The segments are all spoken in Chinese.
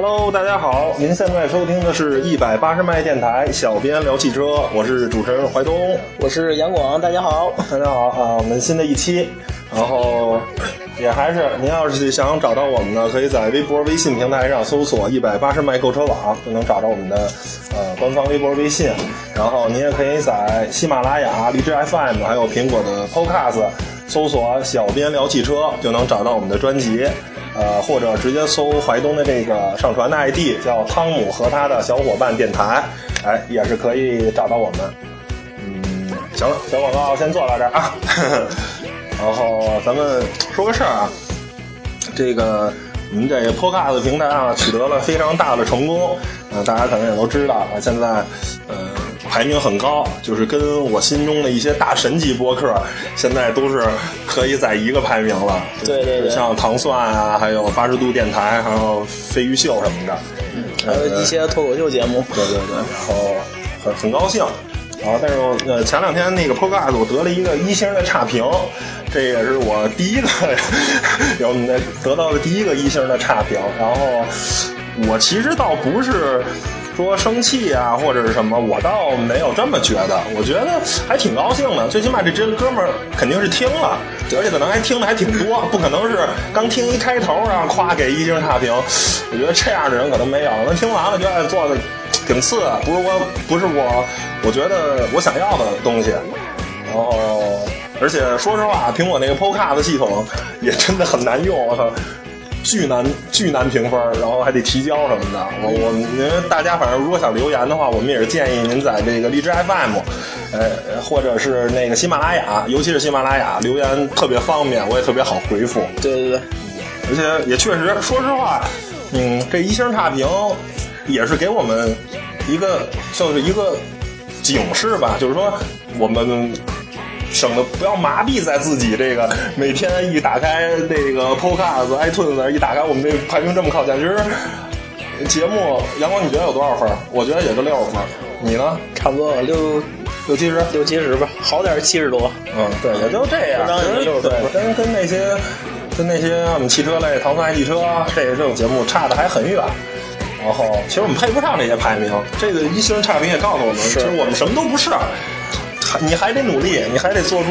Hello，大家好，您现在收听的是一百八十迈电台，小编聊汽车，我是主持人怀东，我是杨广，大家好，大家好啊，我们新的一期，然后也还是您要是想找到我们呢，可以在微博、微信平台上搜索“一百八十迈购车网”，就能找到我们的呃官方微博、微信，然后您也可以在喜马拉雅、荔枝 FM 还有苹果的 Podcast 搜索“小编聊汽车”，就能找到我们的专辑。呃，或者直接搜怀东的这个上传的 ID，叫汤姆和他的小伙伴电台，哎，也是可以找到我们。嗯，行了，小广告先做到这儿啊。然后咱们说个事儿啊，这个我们这 Podcast 平台啊取得了非常大的成功，呃，大家可能也都知道啊，现在呃排名很高，就是跟我心中的一些大神级播客，现在都是可以在一个排名了。对对对，像糖蒜啊，还有八十度电台，还有飞鱼秀什么的，还有一些脱口秀节目。对对对，然后很很高兴。然后，但是呃，前两天那个 Podcast 我得了一个一星的差评，这也是我第一个 有那得到的第一个一星的差评。然后我其实倒不是说生气啊或者是什么，我倒没有这么觉得。我觉得还挺高兴的，最起码这这哥们儿肯定是听了，而且可能还听的还挺多，不可能是刚听一开头然后夸给一星差评。我觉得这样的人可能没有，能听完了觉得做的挺次，不是我不是我。我觉得我想要的东西，然后，而且说实话，苹果那个 Podcast 系统也真的很难用，我操，巨难巨难评分，然后还得提交什么的。我我您大家反正如果想留言的话，我们也是建议您在这个荔枝 FM，呃，或者是那个喜马拉雅，尤其是喜马拉雅留言特别方便，我也特别好回复。对对对，而且也确实，说实话，嗯，这一星差评也是给我们一个就是一个。警示吧，就是说我们省得不要麻痹在自己这个每天一打开那个 Podcast、iTunes 一打开我们这排名这么靠前。其实节目阳光你觉得有多少分？我觉得也就六十分。你呢？差不多六六七十，六七十吧，好点七十多。嗯，对，也就这样。对，跟跟那些跟那些我们汽车类、唐爱汽车这这种节目差的还很远。然后，其实我们配不上这些排名。这个一星差评也告诉我们，其实我们什么都不是。还你还得努力，你还得做出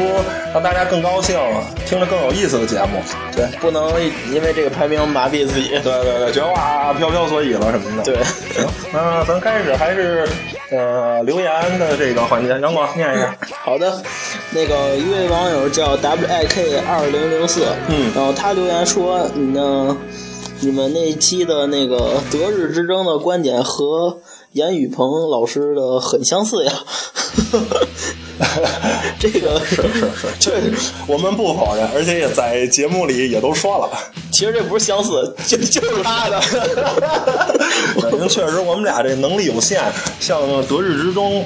让大家更高兴、听着更有意思的节目。对，不能因为这个排名麻痹自己。对对对，觉得哇飘飘所以了什么的。对，行，那咱开始还是呃留言的这个环节，杨广念一下。好的，那个一位网友叫 W I K 二零零四，嗯，然后他留言说，你呢？你们那一期的那个德日之争的观点和严雨鹏老师的很相似呀，这个是是是，确实 我们不否认，而且也在节目里也都说了。其实这不是相似，就就是他的。因为确实我们俩这能力有限，像德日之中。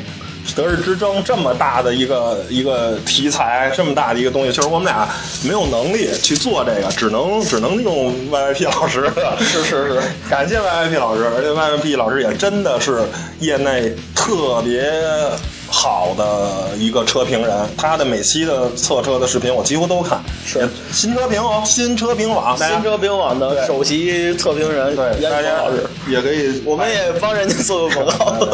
德日之争这么大的一个一个题材，这么大的一个东西，就是我们俩没有能力去做这个，只能只能用 YYP 老师。是是是，感谢 YYP 老师，而且 YYP 老师也真的是业内特别。好的一个车评人，他的每期的测车的视频我几乎都看。是新车评哦，新车评网，新车评网的首席测评人，对，大家老师也可以，我们也帮人家做个广告。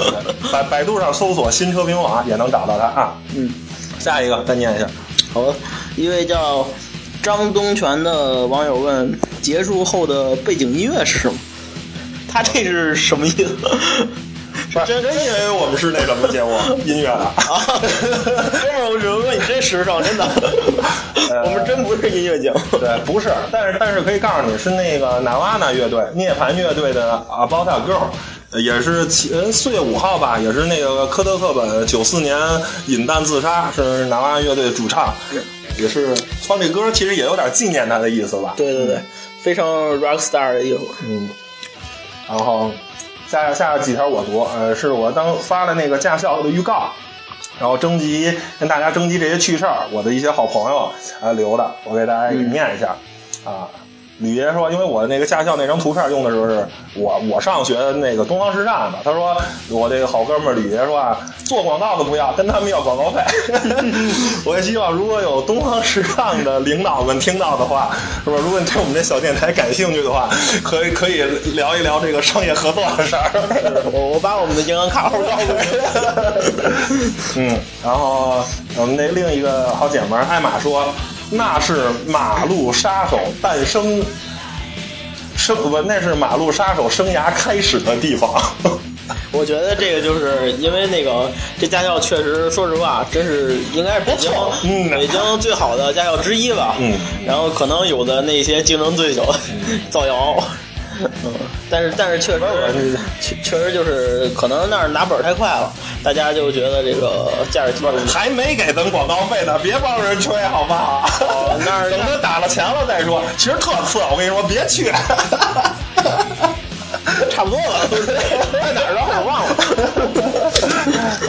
百百度上搜索“新车评网”也能找到他啊。嗯，下一个再念一下。好，一位叫张东泉的网友问：结束后的背景音乐是什么？他这是什么意思？真真以为我们是那什么节目音乐的啊？哥们儿，我只能说你真时尚，真的。我们真不是音乐节目，对，不是。但是但是可以告诉你是那个纳瓦纳乐队涅槃乐队的啊，About a Girl，也是七四月五号吧，也是那个科特克本九四年饮弹自杀，是南瓦纳乐队的主唱，也是放这歌，其实也有点纪念他的意思吧？对对对，非常 rock star 的意思。嗯，然后。下下几条我读，呃，是我当发了那个驾校的预告，然后征集跟大家征集这些趣事儿，我的一些好朋友啊留的，我给大家给念一下啊。吕爷说，因为我那个驾校那张图片用的时候是我我上学那个东方时尚的，他说我这个好哥们儿吕爷说啊，做广告的不要，跟他们要广告费。我也希望如果有东方时尚的领导们听到的话，是吧？如果你对我们这小电台感兴趣的话，可以可以聊一聊这个商业合作的事儿。我我把我们的银行卡号告诉你。嗯，然后我们那另一个好姐们儿艾玛说，那是马路杀手诞生生不，那是马路杀手生涯开始的地方。我觉得这个就是因为那个这驾校确实，说实话，真是应该是北京嗯北京最好的驾校之一吧。嗯，然后可能有的那些竞争对手 造谣。嗯，但是但是确实确确实就是可能那儿拿本儿太快了，大家就觉得这个驾驶技术还没给咱广告费呢，别帮人吹好不好？那儿 等他打了钱了再说。其实特次，我跟你说，别去。差不多了，在哪儿了我忘了。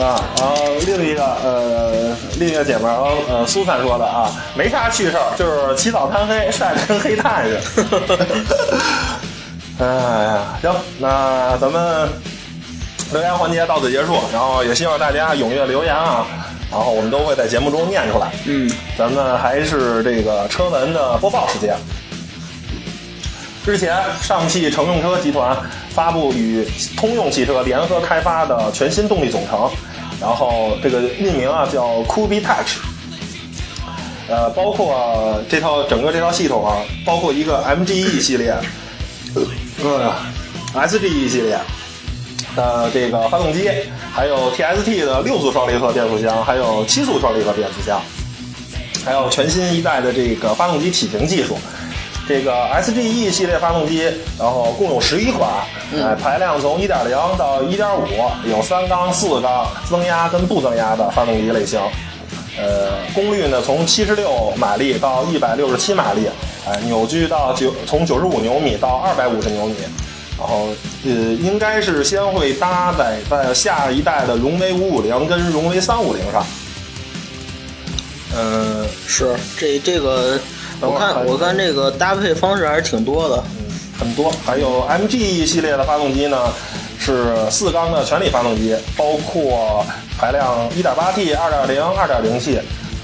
啊，然后另一个呃，另一个姐们儿呃，苏灿说的啊，没啥趣事儿，就是起早贪黑，晒得跟黑炭似的。哎呀，行，那咱们留言环节到此结束，然后也希望大家踊跃留言啊，然后我们都会在节目中念出来。嗯，咱们还是这个车闻的播报时间。之前，上汽乘用车集团发布与通用汽车联合开发的全新动力总成，然后这个命名啊叫 Kubi Touch，呃，包括这套整个这套系统啊，包括一个 MGE 系列，呃，SGE 系列的这个发动机，还有 TST 的六速双离合变速箱，还有七速双离合变速箱，还有全新一代的这个发动机体型技术。这个 SGE 系列发动机，然后共有十一款，呃，排量从一点零到一点五有三缸、四缸、增压跟不增压的发动机类型。呃，功率呢从七十六马力到一百六十七马力，哎、扭矩到九从九十五牛米到二百五十牛米。然后，呃，应该是先会搭载在下一代的荣威五五零跟荣威三五零上。嗯、是这这个，我看我看这个搭配方式还是挺多的。很多，还有 MG 系列的发动机呢，是四缸的全力发动机，包括排量 1.8T、2.0、2.0T，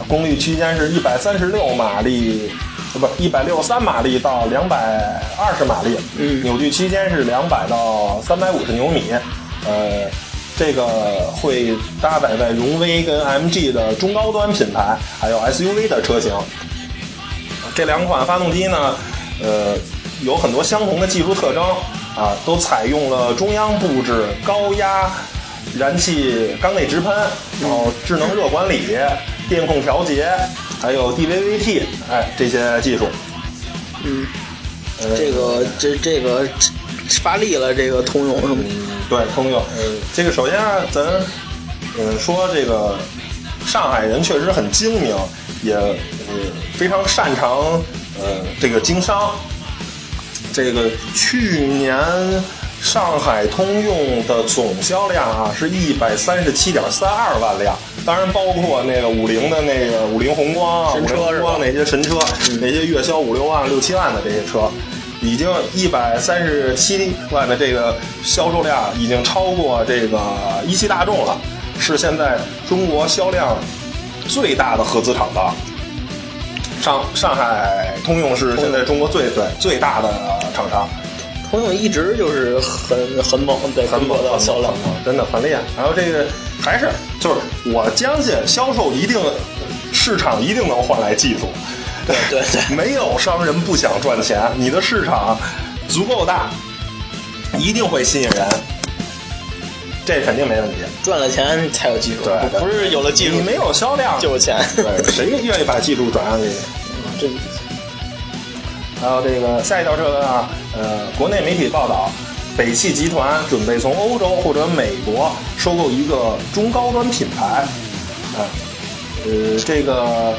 功率区间是136马力，呃不163马力到220马力，嗯扭矩区间是200到350牛米，呃。这个会搭载在荣威跟 MG 的中高端品牌，还有 SUV 的车型。这两款发动机呢，呃，有很多相同的技术特征啊，都采用了中央布置、高压燃气缸内直喷，然后智能热管理、电控调节，还有 DVVT，哎，这些技术。嗯，呃这个这这个发力了，这个通用是吗？对，通用。嗯，这个首先啊，咱嗯说这个上海人确实很精明，也嗯非常擅长呃这个经商。这个去年上海通用的总销量啊是一百三十七点三二万辆，当然包括那个五菱的那个五菱宏光、神车菱宏光那些神车，那些月销五六万、六七万的这些车。已经一百三十七万的这个销售量，已经超过这个一汽大众了，是现在中国销量最大的合资厂商。上上海通用是现在中国最最最大的厂商，通用一直就是很很猛，在中国的销量。真的很厉害。然后这个还是就是我相信销售一定市场一定能换来技术。对对对，没有商人不想赚钱，你的市场足够大，一定会吸引人，这肯定没问题。赚了钱才有技术，对对不是有了技术你没有销量就有钱。对，谁愿意把技术转让给你？这还有这个下一条车闻啊，呃，国内媒体报道，北汽集团准备从欧洲或者美国收购一个中高端品牌，啊，呃，这个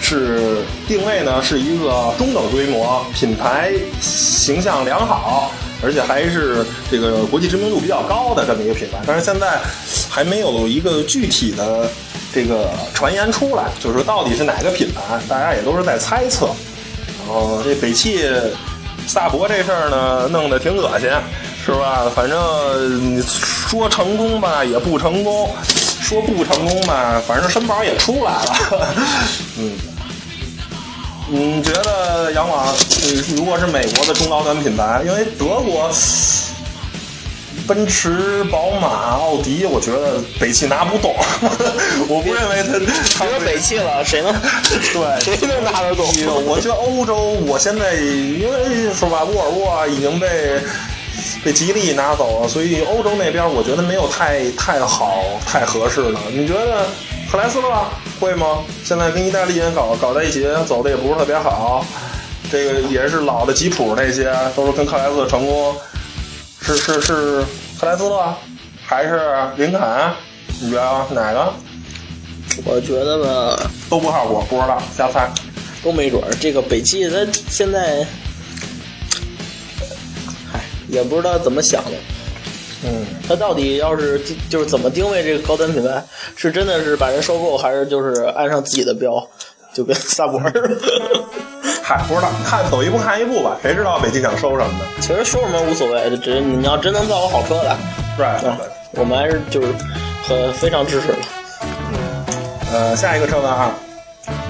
是定位呢是一个中等规模，品牌形象良好，而且还是这个国际知名度比较高的这么一个品牌，但是现在还没有一个具体的这个传言出来，就是到底是哪个品牌，大家也都是在猜测。然后这北汽萨博这事儿呢，弄得挺恶心，是吧？反正你说成功吧，也不成功；说不成功吧，反正身宝也出来了。嗯，你觉得杨广，嗯如果是美国的中高端品牌，因为德国。奔驰、宝马、奥迪，我觉得北汽拿不动。我不认为他，他别说北汽了，谁能？对，谁能拿得动？我觉得欧洲，我现在因为说吧，沃尔沃已经被被吉利拿走了，所以欧洲那边我觉得没有太太好、太合适的。你觉得克莱斯勒会吗？现在跟意大利人搞搞在一起，走的也不是特别好。这个也是老的吉普那些，都是跟克莱斯勒成功。是是是克莱斯勒还是林肯？你觉得哪个？我觉得吧，都不靠谱，不知道，瞎猜。都没准儿。这个北汽它现在，嗨，也不知道怎么想的。嗯，它到底要是就是怎么定位这个高端品牌？是真的是把人收购，还是就是按上自己的标，就跟萨博似的？嗨，不知道，看走一步看一步吧，谁知道北汽想收什么呢？其实收什么无所谓，只你要真能造个好车来，对啊，我们还是就是很非常支持的。呃，下一个车呢啊，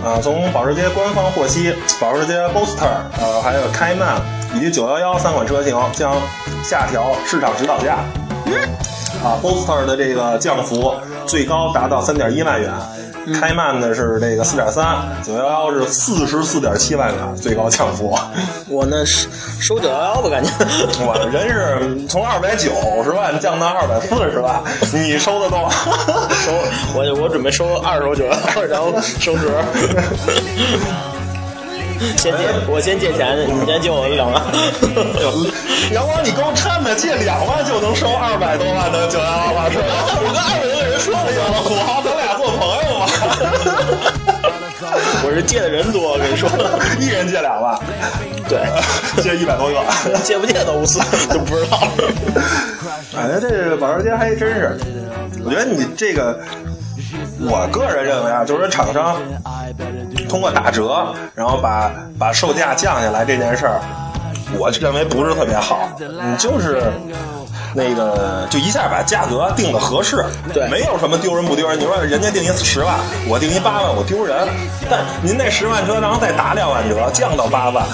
啊，从保时捷官方获悉，保时捷 Boxster，呃，还有开曼以及911三款车型将下调市场指导价。啊，Boxster 的这个降幅最高达到三点一万元。开曼的是这个四点三，九幺幺是四十四点七万元最高降幅。我那是收九幺幺吧，感觉。我人是从二百九十万降到二百四十万，你收的多？收我我准备收二手九幺幺，然后升值。先借，我先借钱，你先借我两万。阳光，你够趁的，借两万就能收二百多万的九幺幺吧？是吧？我跟二百多个人说了，土豪，咱俩做朋友吧。我是借的人多，我跟你说，一人借两万，对，借一百多个，借不借都无所谓，就不知道了。感觉这个保时捷还真是，我觉得你这个。我个人认为啊，就是厂商通过打折，然后把把售价降下来这件事儿，我认为不是特别好。你就是那个，就一下把价格定的合适，对，没有什么丢人不丢人。你说人家定一十万，我定一八万，我丢人。但您那十万车，然后再打两万折，降到八万。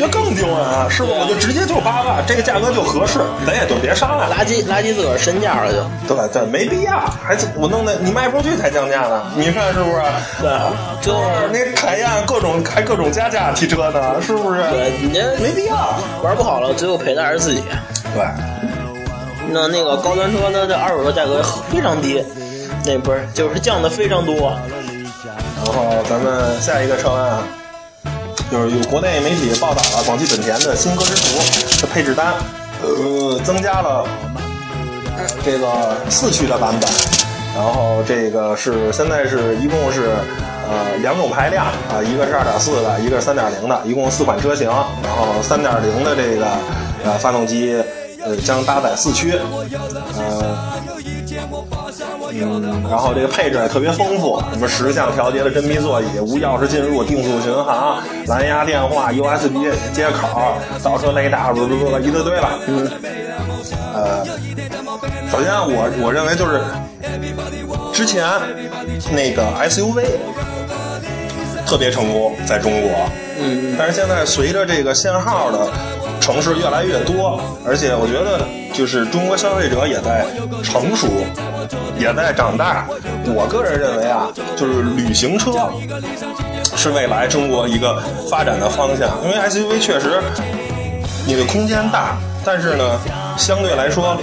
那更丢人啊，是不？我就直接就八万，这个价格就合适，咱也就别商量，垃圾垃圾自个儿身价了就，对对，没必要，还我弄的你卖不出去才降价呢，你看是不是？对，就是那凯宴各种还各种加价提车呢，是不是？对，你这没必要，玩不好了，最后赔的还是自己。对，那那个高端车呢，这二手车价格非常低，那不是就是降的非常多。然后咱们下一个车啊。就是有国内媒体报道了，广汽本田的新歌之图的配置单，呃，增加了这个四驱的版本，然后这个是现在是一共是呃两种排量啊，一个是二点四的，一个是三点零的，一共四款车型，然后三点零的这个呃发动机呃将搭载四驱，呃。嗯，然后这个配置也特别丰富，什么十项调节的真皮座椅、无钥匙进入、定速巡航、蓝牙电话、USB 接口、倒车雷达，不不不，一大堆了。嗯，呃，首先我我认为就是之前那个 SUV 特别成功在中国，嗯，但是现在随着这个限号的城市越来越多，而且我觉得就是中国消费者也在成熟。也在长大，我个人认为啊，就是旅行车是未来中国一个发展的方向。因为 SUV 确实你的空间大，但是呢，相对来说，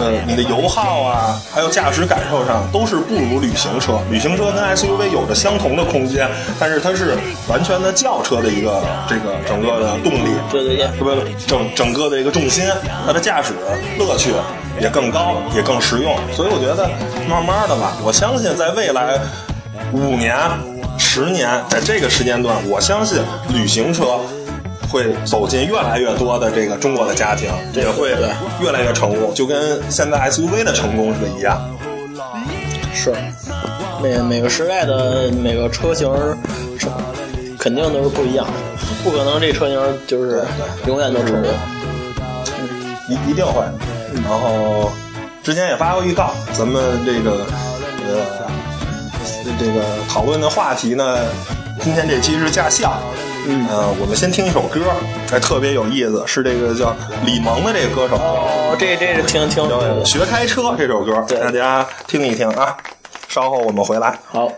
呃，你的油耗啊，还有驾驶感受上都是不如旅行车。旅行车跟 SUV 有着相同的空间，但是它是完全的轿车的一个这个整个的动力，对对对，不不，整整个的一个重心，它的驾驶乐趣。也更高，也更实用，所以我觉得慢慢的吧，我相信在未来五年、十年，在这个时间段，我相信旅行车会走进越来越多的这个中国的家庭，也会越来越成功，就跟现在 SUV 的成功是一样。是，每每个时代的每个车型，肯定都是不一样的，不可能这车型就是永远都成功。一一定会。然后之前也发过预告，咱们这个呃这个讨论的话题呢，今天这期是驾校。嗯呃，我们先听一首歌，哎，特别有意思，是这个叫李萌的这个歌手。哦，这这是听听《学开车》这首歌，对大家听一听啊。稍后我们回来。好。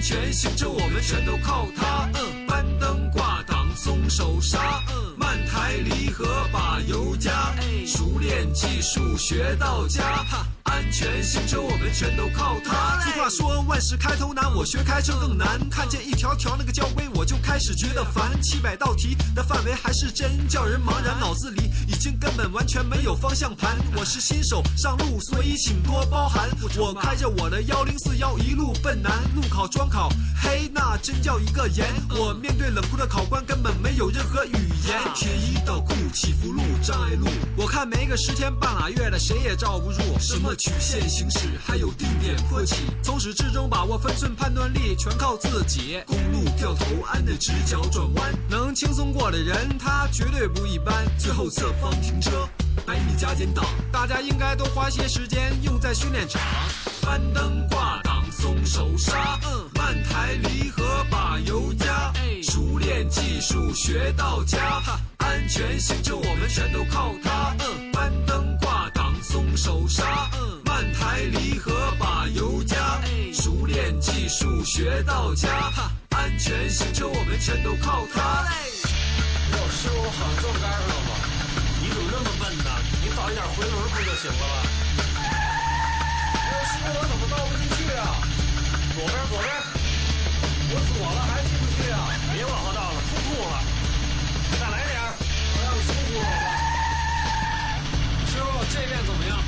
全行车我们全都靠它，嗯，搬灯挂挡松手刹，嗯，慢抬离合把油加，熟练技术学到家，哈。安全行车我们全都靠它。俗话说万事开头难，我学开车更难。看见一条条那个交规，我就开始觉得烦。七百道题的范围还是真叫人茫然，脑子里已经根本完全没有方向盘。我是新手上路，所以请多包涵。我开着我的幺零四幺一路奔南，路考专考，嘿，那真叫一个严。我面对冷酷的考官，根本没有任何语言。铁一道库起伏路障碍路，我看没个十天半拉月的，谁也罩不住。什么曲线行驶，还有定点坡起，从始至终把握分寸判断力，全靠自己。公路掉头安的直角转弯，能轻松过的人，他绝对不一般。最后侧方停车，百米加减档，大家应该都花些时间用在训练场。翻灯挂档松手刹，慢抬离合把油加，熟练技术学到家，安全行车我们全都靠它，嗯，翻灯挂松手刹，嗯，慢抬离合把油加，熟练技术学到家，安全行车我们全都靠它。哟，师傅，我好像撞杆了吗？你怎么那么笨呢？你早一点回轮不就行了吗？哟，师傅，我怎么倒不进去啊？左边，左边，我左了还进不去啊？别往后倒了，出库了。再来点儿，我让你出库了吧。这边怎么样？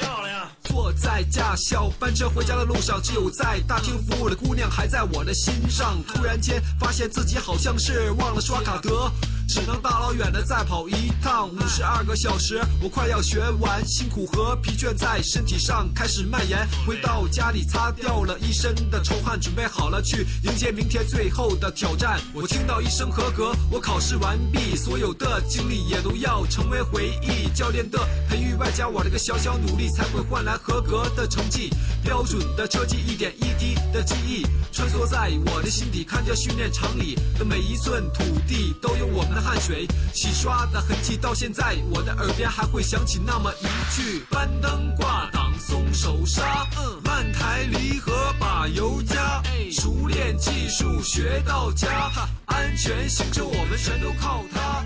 漂亮。坐在驾校班车回家的路上，只有在大厅服务的姑娘还在我的心上。突然间发现自己好像是忘了刷卡得。只能大老远的再跑一趟，五十二个小时，我快要学完，辛苦和疲倦在身体上开始蔓延。回到家里，擦掉了一身的臭汗，准备好了去迎接明天最后的挑战。我听到一声合格，我考试完毕，所有的经历也都要成为回忆。教练的培育外加我这个小小努力，才会换来合格的成绩。标准的车技，一点一滴的记忆，穿梭在我的心底，看着训练场里的每一寸土地，都有我们的汗水洗刷的痕迹。到现在，我的耳边还会响起那么一句：翻灯挂档松手刹，嗯，慢抬离合把油加，熟练技术学到家，安全行车我们全都靠它。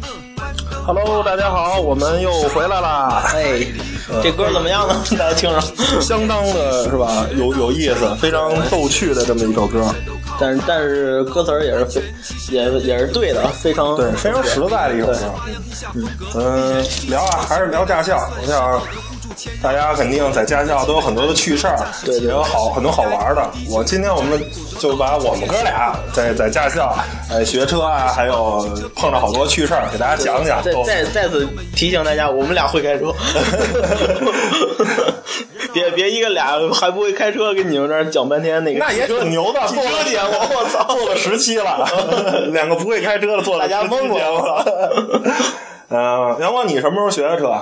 Hello，大家好，我们又回来啦。哎，这歌怎么样呢？大家听着。相当的是吧？有有意思，非常逗趣的这么一首歌，但是但是歌词儿也是非也也是对的，非常对，非常实在的一首歌。嗯，聊啊，还是聊驾校。我想大家肯定在驾校都有很多的趣事儿，对对也有好很多好玩的。我今天我们就把我们哥俩在在驾校哎学车啊，还有碰着好多趣事儿，给大家讲讲。再再再次提醒大家，我们俩会开车，别别一个俩还不会开车，跟你们这儿讲半天那个。那也挺牛的，做汽车了节目，我操！做了十期了，两个不会开车的做了大家懵了。嗯，阳光，你什么时候学的车？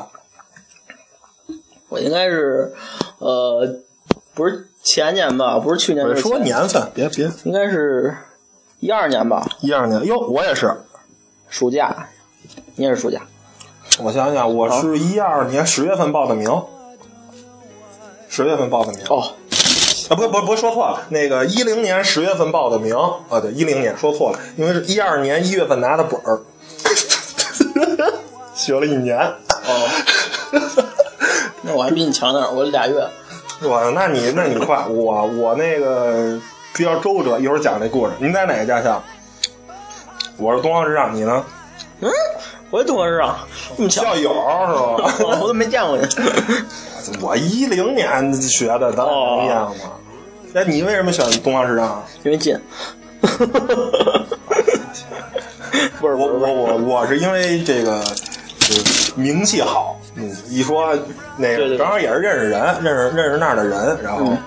啊我应该是，呃，不是前年吧，不是去年，说年份，别别，应该是一二年吧，一二年。哟，我也是。暑假，你也是暑假，我想想，我是一二年十月份报的名，十月份报的名。哦，啊，不不不，说错了，那个一零年十月份报的名啊，对，一零年说错了，因为是一二年一月份拿的本儿，学了一年。哦，那我还比你强点儿，我俩月。我，那你那你快，我我那个比较周折，一会儿讲这故事。您在哪个驾校？我是东方时尚，你呢？嗯，我也东方市场，这么巧，校友是吧？我都没见过你。我一零年学的，当然能一样嘛。那你为什么选东方市场？因为近。不是我我我我是因为这个就是名气好，嗯，一说那个正好也是认识人，认识认识那儿的人，然后嗯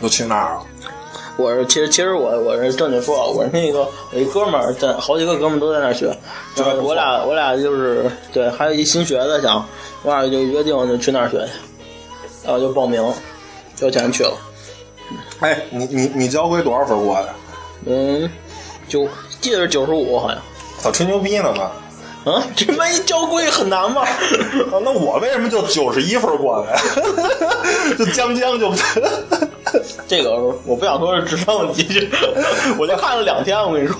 就去那儿了。我是其实其实我我是正经说，我是那个我一哥们儿在好几个哥们儿都在那儿学，我俩我俩就是对，还有一新学的想，我俩就约定就去那儿学去，然后就报名，交钱去了，哎，你你你交规多少分过的？嗯，九记得是九十五好像，早吹牛逼呢嘛？啊，这万一交规很难吗？啊那我为什么就九十一分过的呀？就将将就。这个我不想说是智商问题，我就看了两天，我跟你说。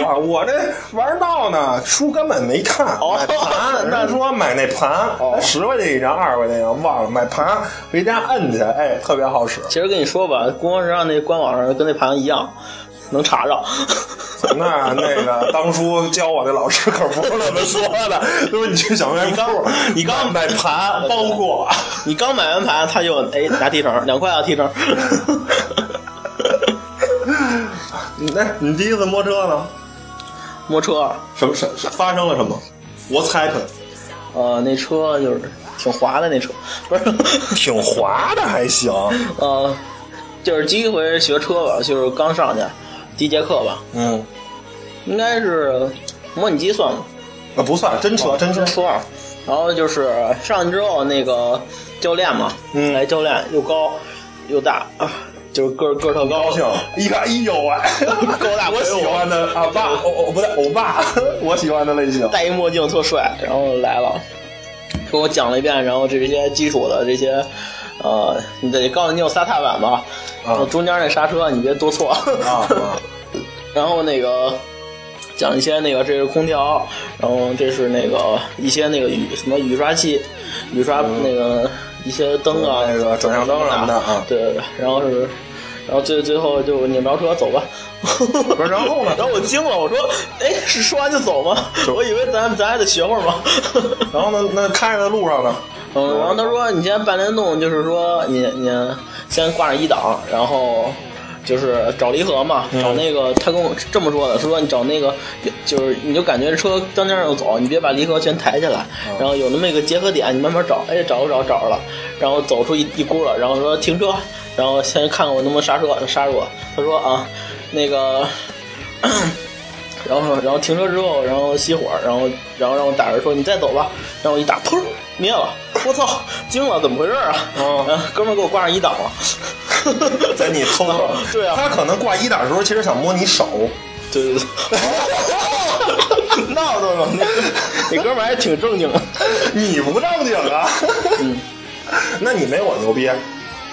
我，我这玩闹呢，书根本没看，哦买盘，人家说买那盘，十块钱一张，二十块钱一张，忘了买盘，回家摁去，哎，特别好使。其实跟你说吧，公方时尚那官网上跟那盘一样，能查着。那那个 当初教我的老师可不是这么说的，都是你去小卖部，你刚买盘 包括，你刚买完盘，他就哎拿提成，两块啊提成。你 那你第一次摸车呢？摸车，什么什发生了什么？What's happened？呃，那车就是挺滑的那车，不是，挺滑的还行，呃，就是第一回学车吧，就是刚上去第一节课吧，嗯，应该是模拟机算吗？啊不算真车真车，初二，然后就是上去之后，那个教练嘛，嗯。哎，教练又高又大，啊就是个个特高，高兴，一看，哎呦喂，高大 我喜欢的啊爸，哦哦不对，欧巴，我喜欢的类型。戴一墨镜特帅，然后来了，给我讲了一遍，然后这些基础的这些，呃，你得告诉你有仨踏板吧，然后中间那刹车你别多错，啊啊。然后那个讲一些那个这是空调，然后这是那个一些那个雨什么雨刷器，雨刷那个一些灯啊，那个转向灯什么的啊。对对对，然后是。然后最最后就拧着车走吧，不是然后呢？然后我惊了，我说：“哎，是说完就走吗？我以为咱咱还得学会儿吗？” 然后呢，那开着的路上呢，嗯，然后他说你先半联动，就是说你你先挂上一档，然后就是找离合嘛，找那个他跟我这么说的，他说你找那个就是你就感觉车当间要走，你别把离合全抬起来，然后有那么一个结合点，你慢慢找，哎找着找着找着了，然后走出一一轱辘，然后说停车，然后先看看我能不能刹车，刹住了，他说啊那个。然后，然后停车之后，然后熄火，然后，然后让我打着说你再走吧，然后我一打，砰，灭了，我操，惊了，怎么回事啊？哦。然后哥们儿给我挂上一档了，在你后头，对啊。他可能挂一档的时候，其实想摸你手，对对对，闹着呢，那那哥们儿还挺正经的，你不正经啊？嗯。那你没我牛逼，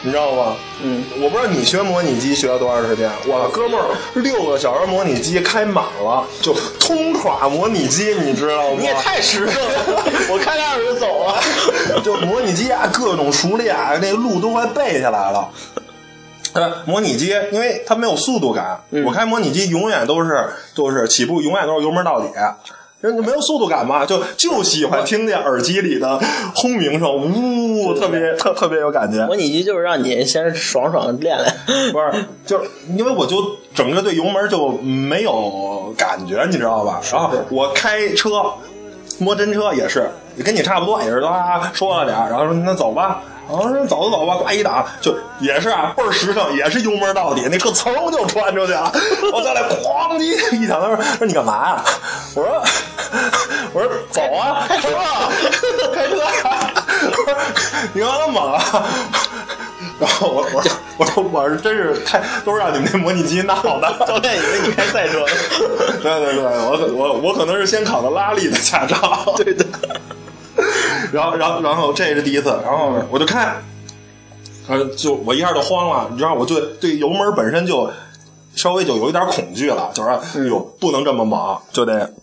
你知道吗？嗯，我不知道你学模拟机学了多长时间，我哥们儿六个小时模拟机开满了，就通垮模拟机，你知道吗？你也太实诚了，我开两小时就走了。就模拟机啊，各种熟练啊，那路都快背下来了。呃，模拟机，因为它没有速度感，嗯我开模拟机永远都是就是起步，永远都是油门到底。人就没有速度感嘛，就就喜欢听见耳机里的轰鸣声，呜，特别特特别有感觉。模拟机就是让你先爽爽练练，不是，就是因为我就整个对油门就没有感觉，你知道吧？然后我开车摸真车也是，也跟你差不多，也是啊说了点，然后说那走吧。然后说走就走吧，挂一档就也是啊，倍儿实诚，也是油门到底，那车噌就穿出去了。我再来哐叽一响，他说说你干嘛呀？我说 我说走啊，开车啊，开车啊。我说你干嘛那么猛啊？然后我我说我说我是真是开都是让你们那模拟机闹的。教练以为你开赛车呢。对对对，我我我可能是先考的拉力的驾照。对的，然后然后然后这是第一次，然后我就开，呃，就我一下就慌了，你知道，我对对油门本身就稍微就有一点恐惧了，就是说哎呦不能这么猛，就得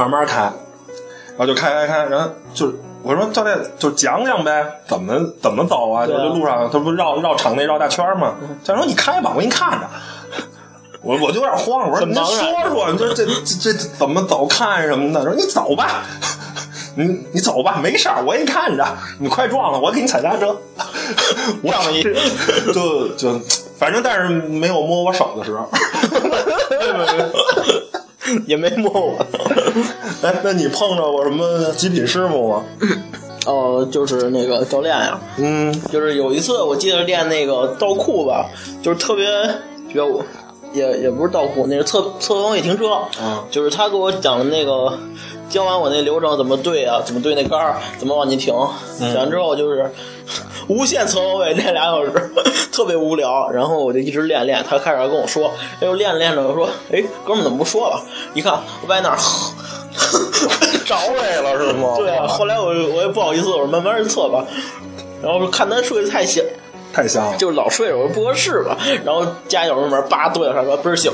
慢慢开，然后就开开开，然后就是我说教练就讲讲呗，怎么怎么走啊？就这路上他不绕绕场内绕大圈吗？教练说你开吧，我给你看着。我我就有点慌，我说您很茫然说说，你这这这这怎么走看什么的？说你走吧，你你走吧，没事儿，我给你看着，你快撞了，我给你踩刹车。我撞了一就就反正但是没有摸我手的时候。也没摸我。哎，那你碰着过什么极品师傅吗？哦，就是那个教练呀，嗯就是有一次我记得练那个倒库吧，就是特别也也不是倒库，那是侧侧方位停车，啊就是他给我讲的那个。教完我那流程怎么对啊？怎么对那杆儿？怎么往进停？讲完之后就是 无限侧方位练俩小时，特别无聊。然后我就一直练练。他开始还跟我说，哎呦练着练着，我说，哎，哥们怎么不说了？一看我在那儿，着累了是吗？对啊。后来我我也不好意思，我说慢慢测吧。然后看他睡得太香，太香了。就是老睡着，我说不合适吧。然后加小门门，叭跺脚刹车，嘣儿醒。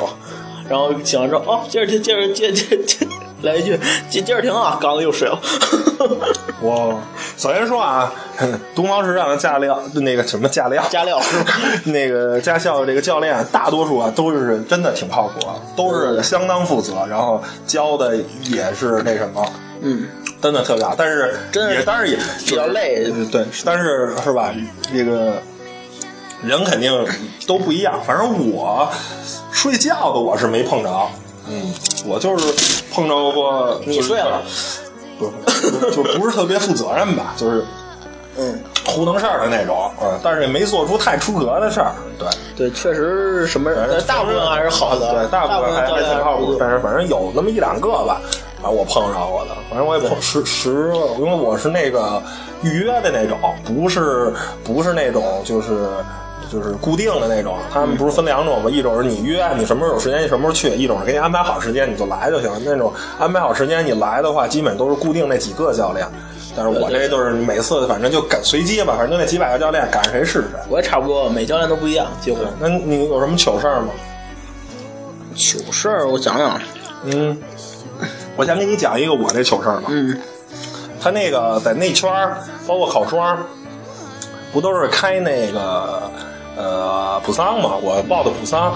然后醒了之后，哦，接着接，接着接接接，来一句，接接着停啊！刚刚又睡了。我首先说啊，东方时尚的驾料那个什么驾料驾料是吧？那个驾校的这个教练，大多数啊都是真的挺靠谱，都是相当负责，然后教的也是那什么，嗯，真的特别好。但是也当然也比较累。对，但是是吧？这个人肯定都不一样。反正我睡觉的我是没碰着，嗯，我就是碰着过。你睡了？不是，就不是特别负责任吧，就是嗯，糊弄事儿的那种，嗯，但是也没做出太出格的事儿，对。对，确实是什么人，大部分还是好的。对，大部分还教练还挺靠谱，是但是反正有那么一两个吧，啊，我碰着过的，反正我也碰十十，因为我是那个预约的那种，不是不是那种就是。就是固定的那种，他们不是分两种吗？一种是你约，你什么时候有时间你什么时候去；一种是给你安排好时间你就来就行。那种安排好时间你来的话，基本都是固定那几个教练。但是我这就是每次反正就赶随机吧，反正就那几百个教练赶上谁是谁。我也差不多，每教练都不一样，几乎。那你有什么糗事儿吗？糗事儿，我想想，嗯，我先给你讲一个我这糗事儿吧。嗯，他那个在内圈儿，包括烤双，不都是开那个呃普桑嘛？我报的普桑，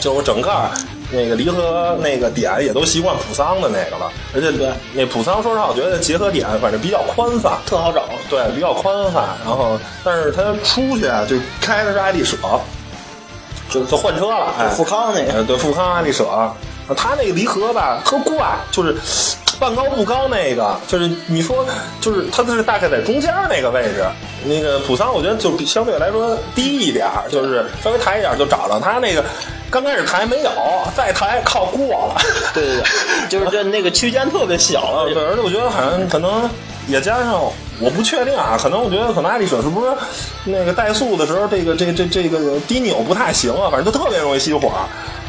就我整个那个离合那个点也都习惯普桑的那个了，而且对那普桑说实话，我觉得结合点反正比较宽泛，特好找。对，比较宽泛。然后，但是他出去啊，就开的是爱丽舍，就就换车了，哎，富康那个，呃，对，富康爱丽舍，他那个离合吧特怪，就是半高不高那个，就是你说就是它是大概在中间那个位置。那个普桑我觉得就比相对来说低一点儿，就是稍微抬一点儿就找着他那个。刚开始抬没有，再抬靠过了。对对对，就是这那个区间特别小啊，对，而且我觉得好像可能也加上，我不确定啊，可能我觉得可能爱丽舍是不是那个怠速的时候，这个这这这个低扭不太行啊，反正就特别容易熄火。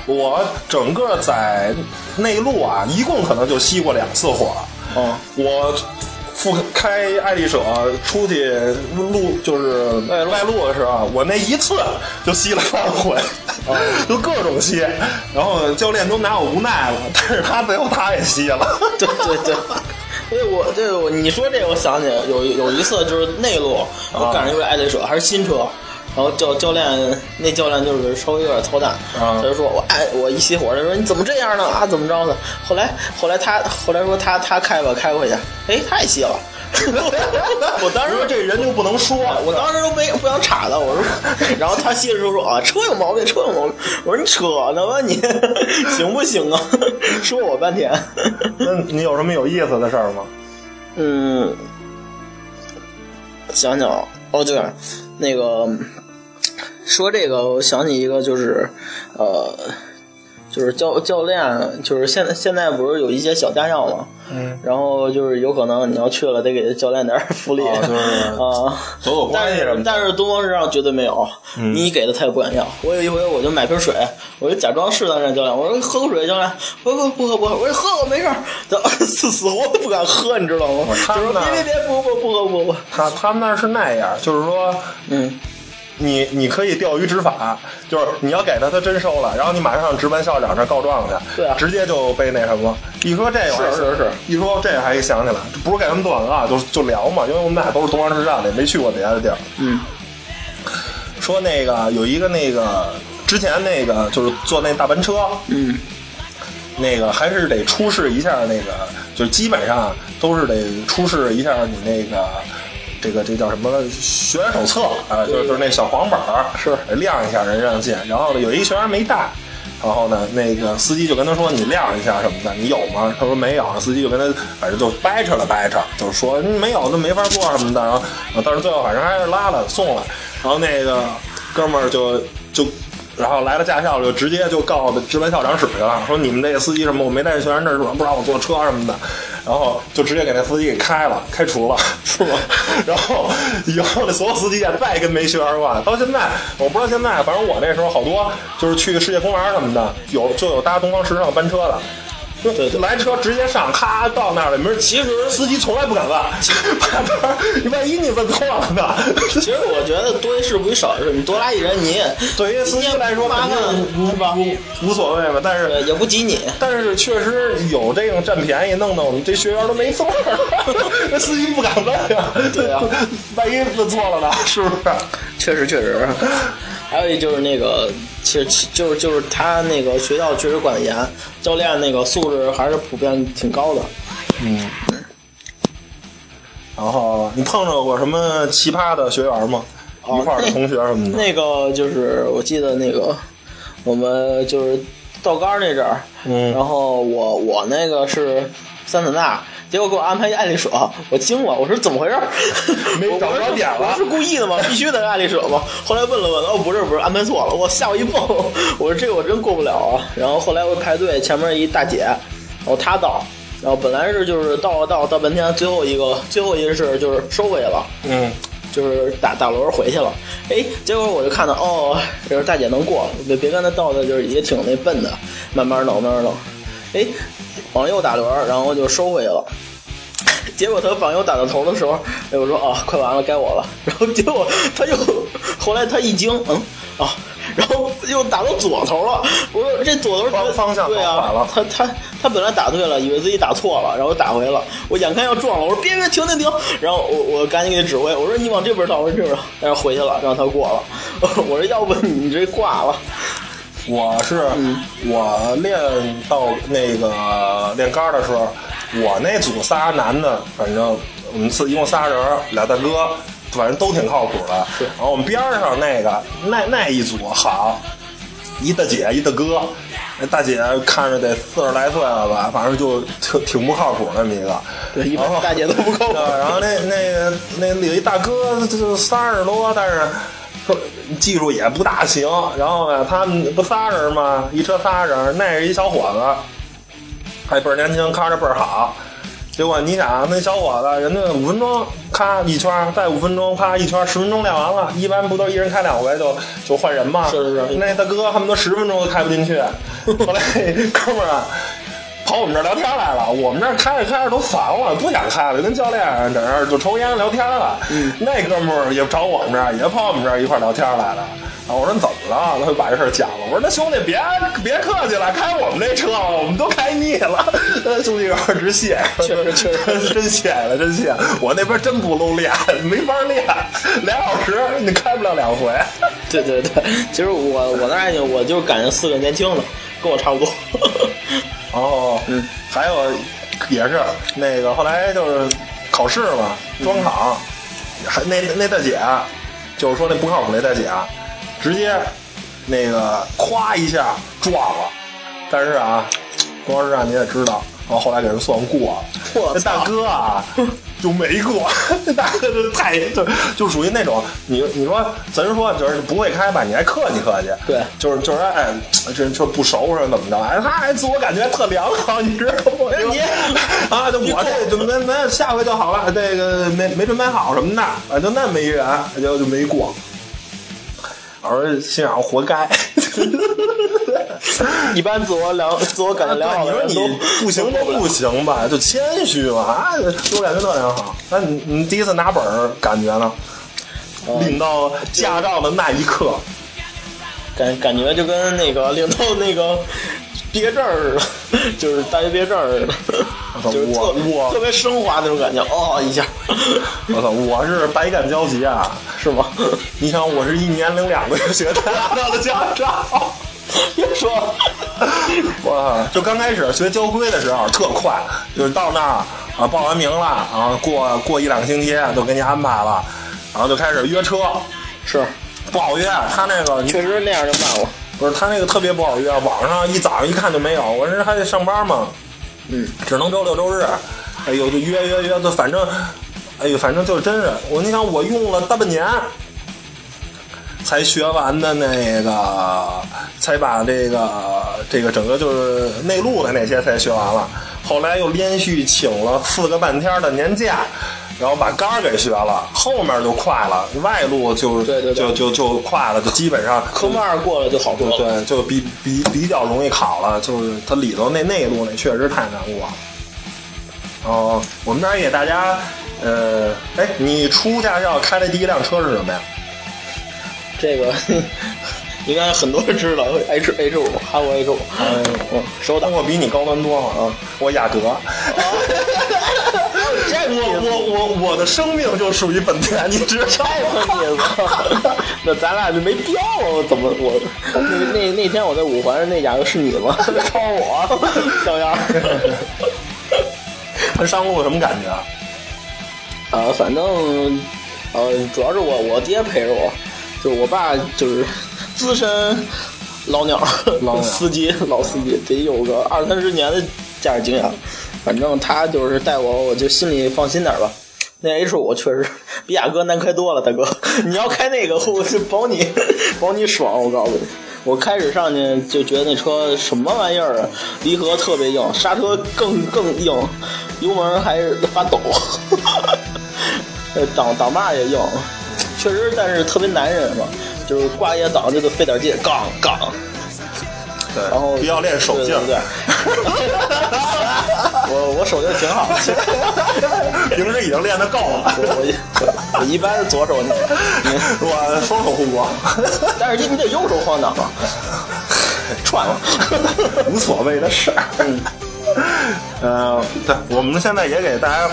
我整个在内陆啊，一共可能就熄过两次火。嗯，我复开爱丽舍出去路就是外外路的时候，我那一次就熄了三回，就各种熄，然后教练都拿我无奈了，但是他最后他也熄了。对 对对。所以我这个我你说这，我想起有有一次就是内陆，我赶上一位爱丽舍还是新车，然后教教练那教练就是稍微有点操蛋，他就说我哎我一熄火，他说你怎么这样呢啊怎么着呢？后来后来他后来说他他开吧开回去，哎他也熄了。我当时说这人就不能说，我当时都没不想插他，我说，然后他歇着时候说啊车有毛病，车有毛病，我说你扯呢吧你，行不行啊？说我半天。那你有什么有意思的事儿吗？嗯，想想哦，对，那个说这个，我想起一个，就是呃，就是教教练，就是现在现在不是有一些小家校吗？嗯，然后就是有可能你要去了，得给教练点 福利啊，走走关但系但是东方时尚绝对没有，你给的他也不敢要。我有一回我就买瓶水，我就假装试探着教练，我说喝口水，教练不不不喝不喝，我说喝吧没事儿，他 死死活不敢喝，你知道吗？他们别别别不不不喝不喝，他他们那儿是那样，就是说嗯。你你可以钓鱼执法，就是你要给他，他真收了，然后你马上上值班校长那儿告状去，对啊直接就被那什么。一说这个，是是是，一说这个还想起来，不是给他们做广告，就就聊嘛，因为我们俩都是东方时尚的，也没去过别的地儿。嗯，说那个有一个那个之前那个就是坐那大班车，嗯，那个还是得出示一下那个，就是基本上都是得出示一下你那个这个这叫什么学员手册啊、就是就是那小黄本儿，是亮一下人让进。然后呢，有一学员没带。然后呢，那个司机就跟他说：“你亮一下什么的，你有吗？”他说没有。司机就跟他反正就掰扯了掰扯，就是说嗯没有，那没法做什么的。然后，但是最后反正还是拉了送了。然后那个哥们儿就就然后来了驾校就直接就告值班校长室去了，说你们那个司机什么我没带学员证，不让我坐车什么的，然后就直接给那司机给开了，开除了，是吗？然后以后那所有司机也再跟没学员过，到现在我不知道现在，反正我那时候好多就是去世界公园什么的，有就有搭东方时尚班车的。对对来车直接上，咔到那儿了。其实 司机从来不敢问，怕他，你万一你问错了呢？其实我觉得多一事不如少一事，你多拉一人你也 对于司机来说，麻烦无是吧？无所谓吧，但是也不挤你。但是确实有这种占便宜，弄得我们这学员都没座儿，那 司机不敢问呀。对啊，万一问错了呢？是不是？确实确实，还有一就是那个，其实其就是就是他那个学校确实管得严，教练那个素质还是普遍挺高的。嗯。然后你碰着过什么奇葩的学员吗？哦一块儿的同学什么的？那个就是我记得那个我们就是道杆儿那阵儿，嗯然后我我那个是三散大，结果给我安排一爱丽舍，我惊了，我说怎么回事没找着点了我是故意的吗？必须得是爱丽舍吗？后来问了问，哦不是不是，安排错了，我吓我一蹦，我说这个我真过不了啊。然后后来我排队，前面一大姐，然后她到。然后本来是就是到了到到半天，最后一个最后一个是就是收回去了，嗯，就是打打轮回去了。哎，结果我就看到哦，这是大姐能过，别别跟她倒的，就是也挺那笨的，慢慢弄慢慢弄。哎，往右打轮，然后就收回去了。结果他往右打到头的时候，哎，我说啊，快完了，该我了。然后结果他又，后来他一惊，嗯啊，然后又打到左头了。我说这左头方方向对啊，他他他本来打对了，以为自己打错了，然后打回了。我眼看要撞了，我说别别停停停，然后我我赶紧给他指挥，我说你往这边倒，我说这边倒，但是回去了，让他过了。我说要不你这挂了。我是、我练到那个练杆的时候，我那组仨男的，反正我们四一共仨人，俩大哥，反正都挺靠谱的。然后我们边上那个那那一组好，一大姐一大哥，那大姐看着得四十来岁了吧，反正就挺挺不靠谱那么一个。对，一般然后大姐都不靠谱。然后那那个那有一大哥，就三十多，但是说 技术也不大行。然后呢，他们不仨人吗？一车仨人，那是一小伙子，还倍儿年轻，开着倍儿好。结果你想，那小伙子，人家五分钟咔一圈，再五分钟咔一圈，十分钟练完了。一般不都一人开两回就就换人吗？是是是那大哥恨不得十分钟都开不进去。后来 哥们儿啊。跑我们这儿聊天来了，我们这儿开着开着都烦了，不想开了，就跟教练在那儿就抽烟聊天了。那哥们儿也找我们这儿，也跑我们这儿一块儿聊天来了。啊，我说你怎么了？他就把这事儿讲了。我说那兄弟别别客气了，开我们这车了，我们都开腻了。那兄弟有点直谢，确实确实 真谢了，真谢。我那边真不露脸，没法练，俩小时你开不了两回。对对对，其实我我那爱情，我就感觉四个年轻的，跟我差不多。然后，嗯，还有也是那个后来就是考试嘛，装场，还那那大姐，就是说那不靠谱那大姐，直接那个夸一下撞了，但是啊，光是让你也知道，然后后来给人算过了，我那大哥啊 就没过，那大哥就太就就属于那种你你说咱说就是不会开吧，你还客气客气，对就是就是哎，这这不熟是怎么着？哎，他还自我感觉特良好，你知道吗？你 啊，就我这就没没下回就好了，这个没没准备好什么的，啊，就那么一人，就就没过。我说心想活该。一般自我良自我感觉良好你说你的人都不行都不行吧，就谦虚嘛啊，我感觉特良好。那你你第一次拿本儿感觉呢？领到驾照的那一刻，感感觉就跟那个领到那个毕业证似的，就是大学毕业证似的，就是特我我特别升华那种感觉，哦一下，我操，我是百感交集啊！是吗？你想，我是一年领两个月学才拿到的驾照。别 说了，哇！就刚开始学交规的时候特快，就是到那儿啊，报完名了，然后过过一两个星期都给你安排了，然后就开始约车，是，不好约。他那个确实那样就慢了。不是他那个特别不好约，网上一早上一看就没有，我这还得上班嘛，嗯，只能周六周日。哎呦，就约约约，就反正，哎呦，反正就真是我，你想我用了大半年。才学完的那个，才把这个这个整个就是内陆的那些才学完了。后来又连续请了四个半天的年假，然后把杆儿给学了，后面就快了。外路就对对对就就就快了，就基本上科目二过了就好多了。对，就比比比较容易考了。就是它里头那内陆那确实太难过了。然后我们这儿也给大家，呃，哎，你出驾校开的第一辆车是什么呀？这个 应该很多人知道，H H 五，哈弗 H 五，嗯，嗯，手挡。我比你高端多了啊！我雅阁，这我我我我的生命就属于本田，你知道太有意思了，那咱俩就没掉了，怎么我那那那天我在五环那雅阁是你吗？抄我，小样儿。它上路什么感觉啊？呃，反正呃，主要是我我爹陪着我，就我爸就是 资深老鸟老鸟司机，老司机得有个二三十年的驾驶经验。反正他就是带我，我就心里放心点儿吧。那 H 五确实 比雅阁难开多了，大哥，你要开那个，我就保你保你爽，我告诉你。我开始上去就觉得那车什么玩意儿啊，离合特别硬，刹车更更硬，油门还是发抖，呃挡挡把也硬，确实，但是特别男人嘛，就是挂一档就得费点劲，杠杠，对，然后比较练手劲对，对 我我手劲挺好，平时已经练的够了。我我一般左手你，我双手护国，但是你你得右手换挡啊，串了。无所谓的事儿。嗯，呃，对，我们现在也给大家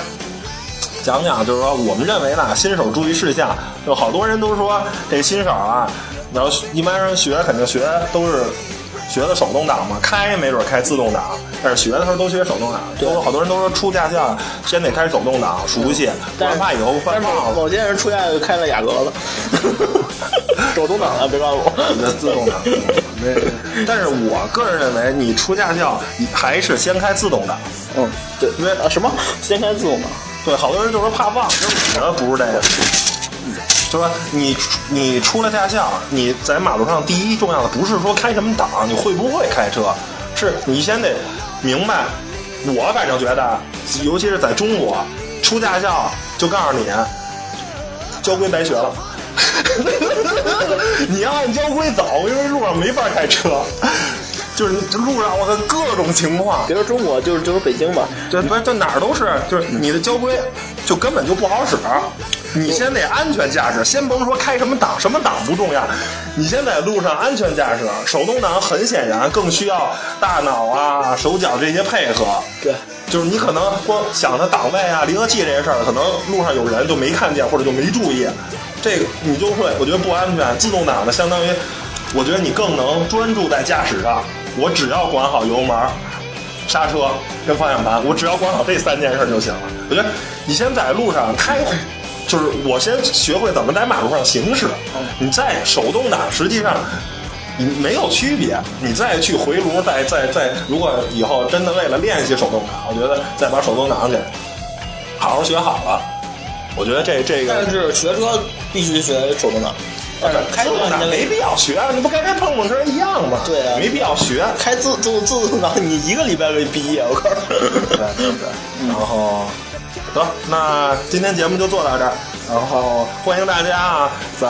讲讲，就是说我们认为呢，新手注意事项。就好多人都说这新手啊，然后一般人学肯定学都是学的手动挡嘛，开没准开自动挡，但是学的时候都学手动挡。对都好多人都说出驾校先得开手动挡，熟悉，不但是然怕以后但是犯帽子。某些人出驾就开了雅阁了，手动挡的，别告诉我。那自动挡，那但是我个人认为，你出驾校还是先开自动挡。嗯，对，因为啊什么先开自动挡，对，好多人就说怕忘，其实我不是这个，就说你你出了驾校，你在马路上第一重要的不是说开什么档，你会不会开车，是你先得明白。我反正觉得，尤其是在中国，出驾校就告诉你，交规白学了。你要按交规走，因为路上没法开车，就是这路上我看各种情况，别说中国，就是就是北京吧，对，不是，这哪儿都是，就是你的交规就根本就不好使。你先得安全驾驶，先甭说开什么档，什么档不重要，你先在路上安全驾驶。手动挡很显然更需要大脑啊、手脚这些配合。对，就是你可能光想着档位啊、离合器这些事儿，可能路上有人就没看见或者就没注意，这个你就会，我觉得不安全。自动挡的相当于，我觉得你更能专注在驾驶上，我只要管好油门。刹车跟方向盘，我只要管好这三件事就行了。我觉得你先在路上开，就是我先学会怎么在马路上行驶。你再手动挡，实际上你没有区别。你再去回炉，再再再，如果以后真的为了练习手动挡，我觉得再把手动挡给好好学好了。我觉得这这个但是学车必须学手动挡，但是开自动挡没必要学，你不跟开碰碰车一样吗？对啊没必要学。开自自自动挡你一个礼拜可以毕业，我告诉对你。对对，然后得，那今天节目就做到这儿。然后欢迎大家啊，在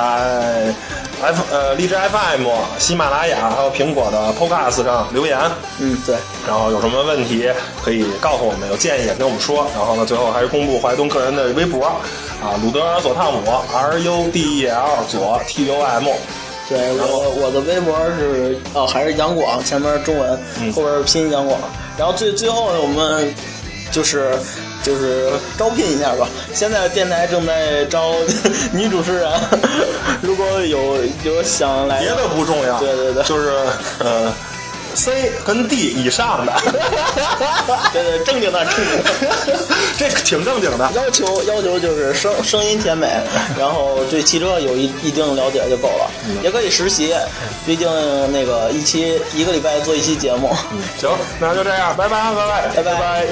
F 呃荔枝 FM、喜马拉雅还有苹果的 Podcast 上留言，嗯，对，然后有什么问题可以告诉我们，有建议也跟我们说。然后呢，最后还是公布怀东个人的微博啊，鲁德尔佐汤姆 R U D E L 佐 T U M。对我我的微博是哦，还是杨广，前面是中文，嗯后边是拼音杨广。然后最最后呢，我们就是就是招聘一下吧。现在电台正在招女主持人，如果有有想来别的不重要，对对对就是呃 C 跟 D 以上的，对对，正经的正经的。这挺正经的。要求要求就是声声音甜美，然后对汽车有一一定了解就够了，也可以实习，毕竟那个一期一个礼拜做一期节目。行，那就这样，拜拜，拜拜，拜拜拜